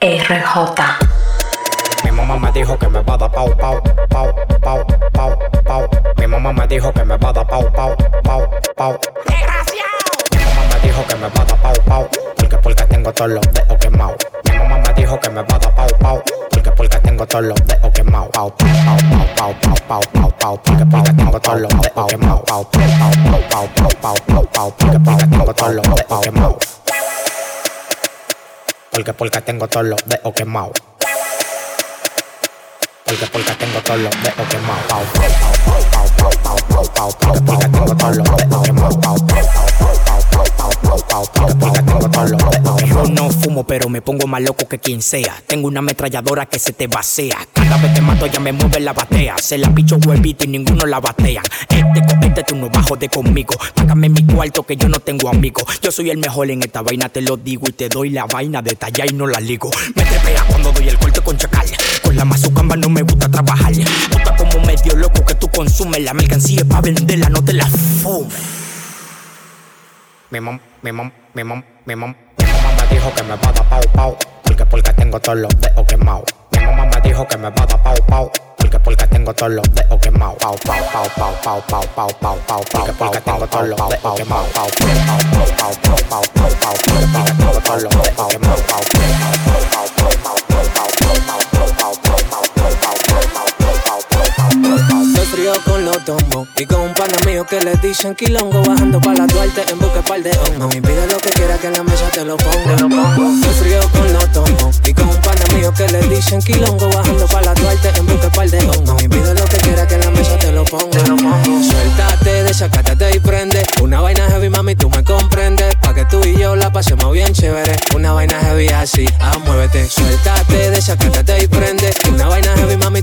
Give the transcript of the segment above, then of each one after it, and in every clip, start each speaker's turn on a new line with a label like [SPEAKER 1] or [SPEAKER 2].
[SPEAKER 1] RJ.
[SPEAKER 2] Mi mamá me dijo que me va a dar pau, pau, pau, pau, pau, pau. Mi mamá me dijo que me va a dar pau, pau, pau, pau. Mi mamá me dijo que me va a dar pau, pau. Porque porque tengo todos los dedos quemados. Mi mamá me dijo que me va a dar pau, pau. Porque porque tengo todos los dedos quemados. Pau, pau, pau, pau, pau, pau, pau, Porque porque tengo todos los dedos quemados. Pau, pau, pau, pau, pau, pau, pau, pau. Porque porque tengo todos los dedos quemados. Porque porque tengo todos los dedos. Porque porque tengo todos los dedos Porque porque tengo todos los dedos quemados.
[SPEAKER 3] Yo no fumo, pero me pongo más loco que quien sea. Tengo una ametralladora que se te vacía. Cada vez que mato, ya me mueve la batea. Se la picho huevito y ninguno la batea. Este con este tú no bajo de conmigo. Págame mi cuarto que yo no tengo amigos. Yo soy el mejor en esta vaina, te lo digo. Y te doy la vaina de talla y no la ligo. Me trepea cuando doy el corte con chacal. Con la mazucamba no me gusta trabajar. Puta como medio loco que tú consumes. La mercancía es pa' venderla, no te la fumes.
[SPEAKER 2] Mi mam, mi mam, mi mam, mi mam. Mi mamá me dijo que me va a dar pau, pau. Porque porque tengo todos los dedos quemados. Mi mamá me dijo que me va a dar pau, pau. Porque porque tengo todos los dedos quemados. Pau, pau, pau, pau, pau, pau, pau, pau, pau. Porque porque tengo todos los dedos quemados. Pau, pau, pau, pau, pau, pau, pau, pau. Porque porque tengo todos los dedos quemados. Pau, pau, pau, pau, pau, pau, pau, pau, pau, pau, pau, pau, pau,
[SPEAKER 4] Y con un pana mío que le dicen quilongo Bajando pa' la Duarte en busca par de hongos Mami, pide lo que quiera que en la mesa te lo ponga frío con tomos Y con un pana mío que le dicen quilongo Bajando pa' la Duarte en busca par de hongos Mami, pide lo que quiera que en la mesa te lo ponga Suéltate, desacátate y prende. Una vaina heavy, mami, tú me comprendes. Pa' que tú y yo la pasemos bien chévere. Una vaina heavy así, ah, muévete. Suéltate, desacátate y prende. Una vaina heavy, mami,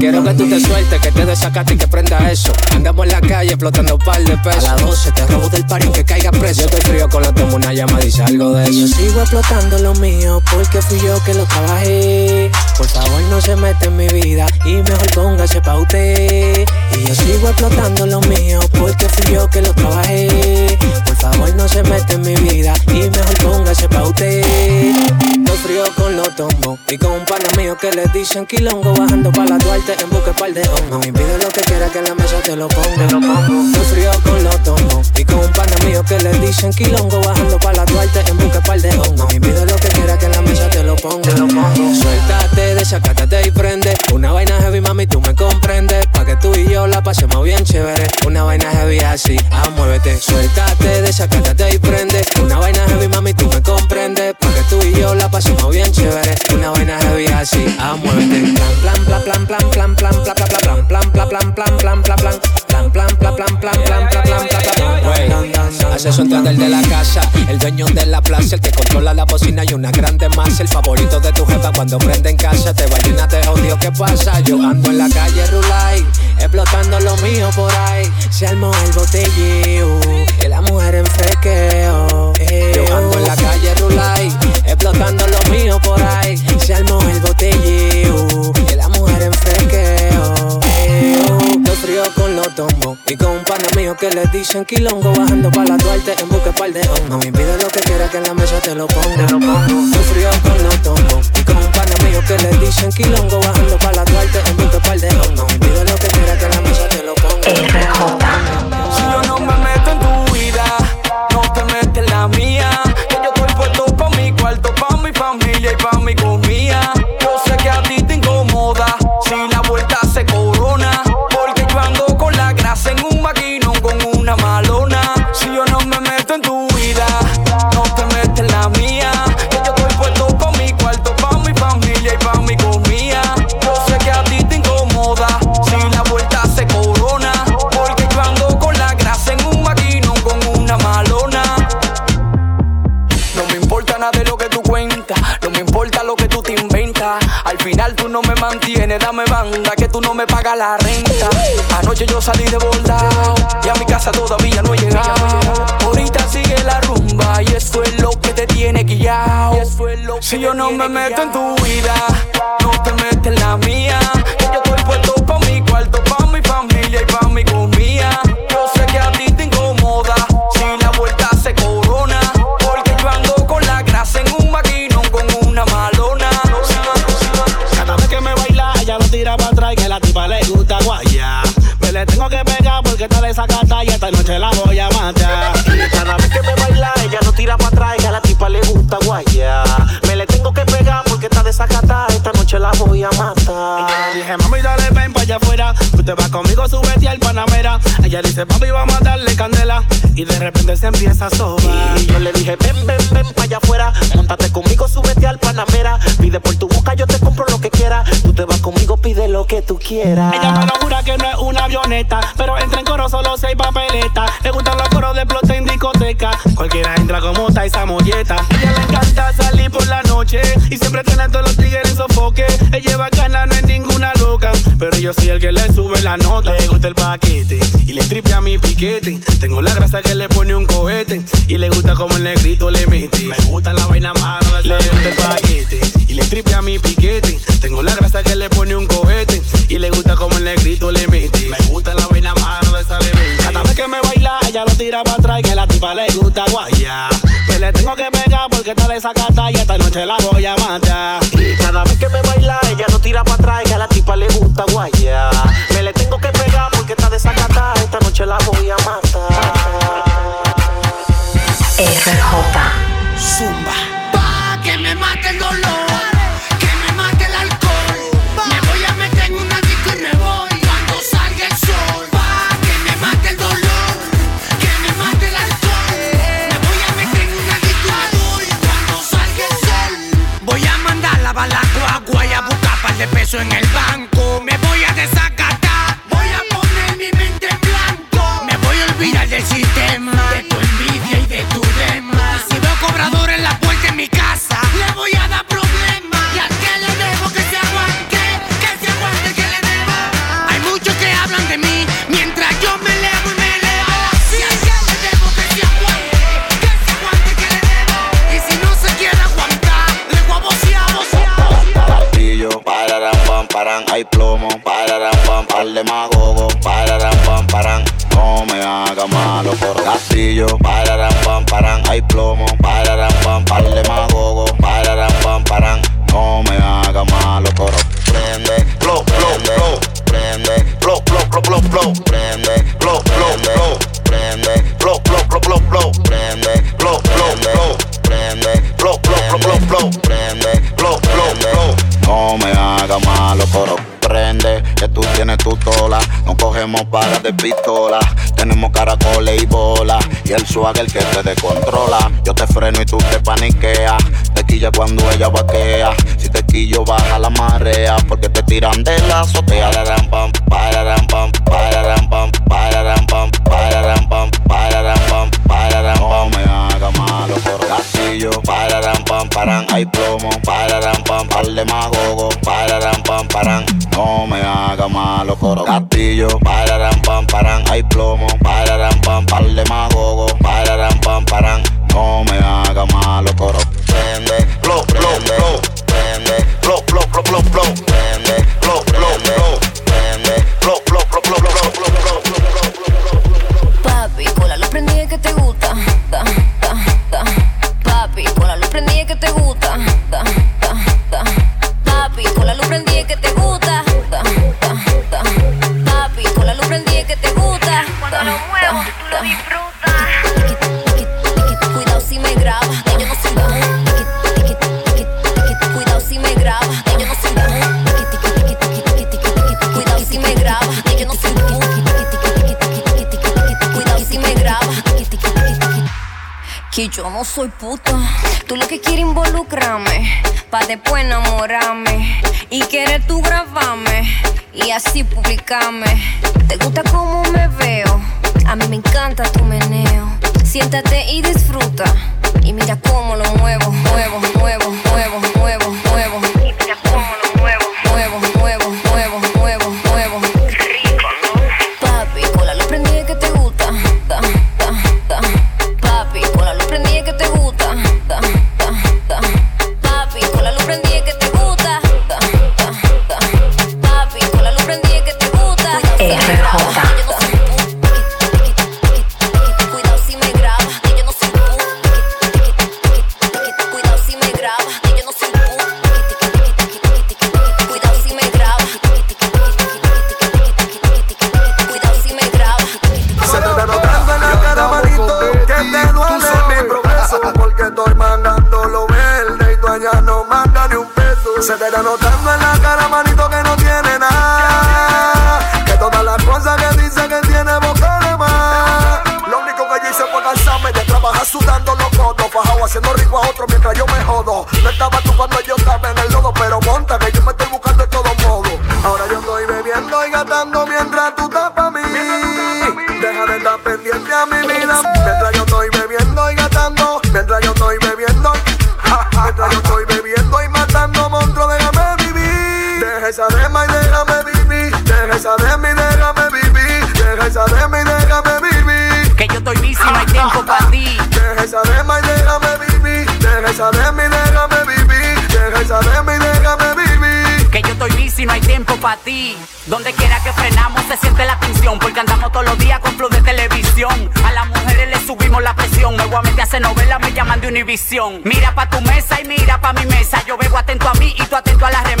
[SPEAKER 4] Quiero que tú te sueltes, que te desacate y que prenda eso. Andamos en la calle explotando un par de pesos. A las 12 te robo del party que caiga preso. Yo estoy frío con la tomo una llama y salgo de eso. Yo sigo explotando lo mío porque fui yo que lo trabajé. Por favor no se mete en mi vida y mejor póngase pa' usted. Y yo sigo explotando lo mío porque fui yo que lo trabajé. Por favor no se mete en mi vida y mejor póngase pa' usted. Estoy frío con los tombos y con un pana mío que le dicen quilongo bajando pa' la Duarte en busca par de hongos. Mami, pide lo que quiera que en la mesa te lo ponga. Estoy frío con los tombos y con un pana mío que le dicen quilongo bajando pa' la Duarte en busca par de hongos. Mami, pide lo que quiera que en la mesa te lo ponga. Suéltate, desacátate y prende. Una vaina heavy, mami, tú me comprendes. Pa' que tú y yo la pasemos bien chévere. Una vaina heavy así, ah, muévete. Suéltate, desacátate y prende. Una vaina heavy, mami, tú me comprendes. Pa' que tú y yo la pasemos bien chévere. Una vaina así, ah, muévete. Plan, plan, plan, plan, plan, plan, plan, plan, plan, plan, plan, plan, plan, plan, plan, plan, plan. Plan, plan, plan, plan, plan, plan, plan, plan, plan, plan, plan. Hace su entrada el de la casa, el dueño de la plaza, el que controla la bocina y una grande masa, el favorito de tu jefa cuando prende en casa, te va llena de odio, ¿qué pasa? Yo ando en la calle Rulay, explotando lo mío por ahí, se armó el botelleo, que le dicen quilongo bajando pa' la Duarte en busca de par de hongos. Mami, pide lo que quiera que en la mesa te lo ponga. Estoy frío con
[SPEAKER 5] salí de y a mi casa todavía no he llegado. Ahorita sigue la rumba y eso es lo que te tiene guiado. Si yo no me meto en tu vida, no te metes en la mía. Que yo estoy puesto pa' mi cuarto, pa' mi familia y pa' mi comida. Yo sé que a ti te incomoda si la vuelta se corona. Porque yo ando con la grasa en un maquinón con una malona.
[SPEAKER 6] Cada vez que me baila, ella lo tira para atrás que la tipa le gusta guaya. Tengo que pegar porque está desacata y esta noche la voy a matar. Cada vez que me baila, ella no tira para atrás y a la tipa le gusta guaya. Me le tengo que pegar porque está desacata, esta noche la voy a matar. Y yo le dije, mami, dale, ven para allá afuera. Tú te vas conmigo, súbete al Panamera. Ella dice, papi, vamos a darle candela. Y de repente se empieza a sobar. Y yo le dije, ven, ven, ven para allá afuera. Montate conmigo, súbete al Panamera. Pide por tu boca, que tú quieras. Ella me lo jura que no es una avioneta. Pero entra en coro solo seis papeletas. Le gustan los coros de explote en discoteca. Cualquiera entra como está esa molleta. Ella le encanta salir por la noche. Y siempre tiene todos los tigres en sofoque. Ella va bacana, no es ninguna loca. Pero yo soy el que le sube la nota. Le gusta el paquete. Y le tripe a mi piquete. Tengo la grasa que le pone un cohete. Y le gusta como el negrito le mete. Me negrito le mete. Me gusta la vaina mano de esa bebé. Cada vez que me baila, ella lo tira para atrás y que la tipa le gusta guaya. Me le tengo que pegar porque está desacata y esta noche la voy a matar. Y cada vez que me baila, ella lo tira para atrás que a la tipa le gusta guaya. Me le tengo que pegar porque está desacata, esta noche la voy a matar.
[SPEAKER 7] Paran, hay plomo, pararam, pam, par de magogo, pararam, pam, paran, no me haga malo coro. Castillo, pararam, pam, paran, hay plomo, pararam, pam, par de magogo, pararam, pam, paran, no me haga malo coro. Prende, blow, blow, blow, prende, blow, blow, blow, blow, blow, prende, blow, blow, blow, prende, blow, blow, blow, blow, blow, prende, blow, blow, blow, prende, blow, blow, blow, blow, prende, malo, coro. Prende, que tú tienes tu tola. No cogemos balas de pistola. Tenemos caracoles y bola. Y el swag el que te descontrola. Yo te freno y tú te paniqueas. Te quilla cuando ella vaquea. Si te quillo, baja la marea. Porque te tiran de la azotea. Pam, pam, pararam, pam, pararam, pam,
[SPEAKER 8] Que yo no soy puta. Tú lo que quieres involucrarme. Pa' después enamorarme. Y quieres tú grabarme. Y así publicarme. ¿Te gusta cómo me veo? A mí me encanta tu meneo. Siéntate y disfruta. Y mira cómo lo muevo, muevo,
[SPEAKER 9] déjame vivir. Deja esa de mí, déjame vivir. De mí, déjame vivir.
[SPEAKER 5] Que yo estoy busy, no hay tiempo para ti.
[SPEAKER 9] Deja esa de mí, déjame vivir. Deja esa de mí, déjame vivir. Deja esa de mí, déjame vivir.
[SPEAKER 5] Que yo estoy busy, no hay tiempo para ti. Donde quiera que frenamos se siente la tensión. Porque andamos todos los días con flow de televisión. A las mujeres le subimos la presión. Nuevamente hace novela, me llaman de Univisión. Mira pa' tu mesa y mira pa' mi mesa. Yo bebo atento a mí y tú atento a la remesa.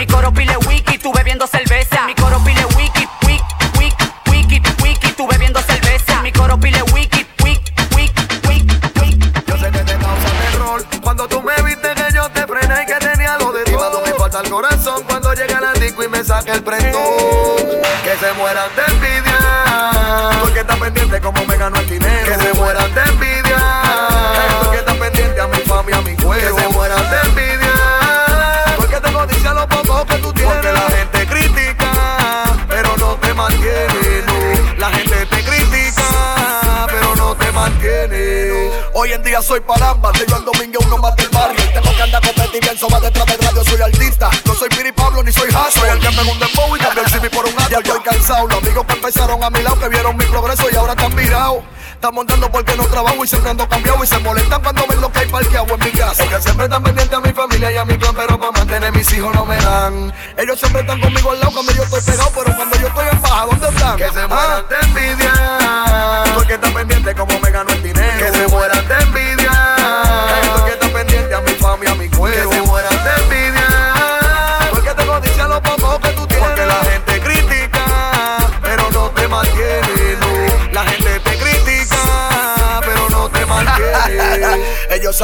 [SPEAKER 5] Mi coro pile wiki, tú bebiendo cerveza. Mi coro pile wiki, wiki, wiki, wiki, wiki, tú bebiendo cerveza. Mi coro pile wiki, wiki, wiki, wiki, wiki.
[SPEAKER 9] Yo sé que te causa terror cuando tú me viste que yo te frené y que tenía lo de. No me importa el corazón cuando llega el disco y me saque el prendón. Que se mueran de envidia. Porque está pendiente como me ganó el dinero. Hoy en día soy palamba, soy yo el domingo uno más del barrio. Tengo que andar competir bien, va detrás del radio, soy artista. No soy Piri Pablo ni soy Hash, soy el que pegó un dembow y cambió el CV por un Ya estoy cansado, los amigos que empezaron a mi lado, que vieron mi progreso y ahora están mirados. Estamos dando porque no trabajo y siempre ando cambiado y se molestan cuando ven lo que hay parqueado en mi casa. Ellos siempre están pendientes a mi familia y a mi clan, pero para mantener mis hijos no me dan. Ellos siempre están conmigo al lado cuando yo estoy pegado, pero cuando yo estoy en baja, ¿dónde están? Que se mueran de envidia. Porque están pendientes como me gano el dinero.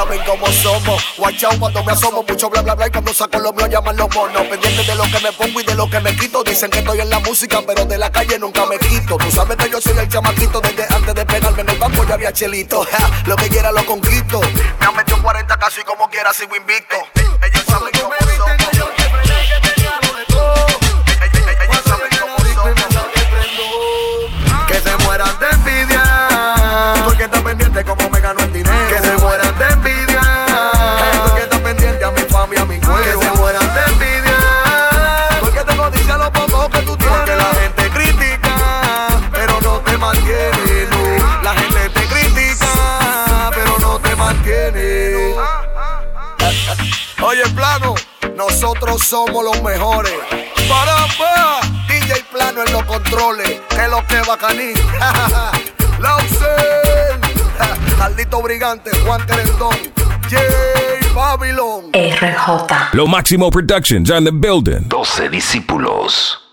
[SPEAKER 9] Saben cómo somos. Out cuando me asomo. Mucho bla bla bla. Y cuando saco lo mío llaman los monos. Pendientes de lo que me pongo y de lo que me quito. Dicen que estoy en la música, pero de la calle nunca me quito. Tú sabes que yo soy el chamaquito. Desde antes de pegarme en el banco ya había chelito. Lo que quiera lo conquisto. Me han metido 40 casi como quiera, sigo invicto. Nosotros somos los mejores. Para, para, DJ Plano en los controles, que lo que bacaní. Lausen, Carlito Brigante, Juan Querendón, J Babylon.
[SPEAKER 1] RJ.
[SPEAKER 10] Lo Máximo Productions on the building.
[SPEAKER 11] 12 discípulos.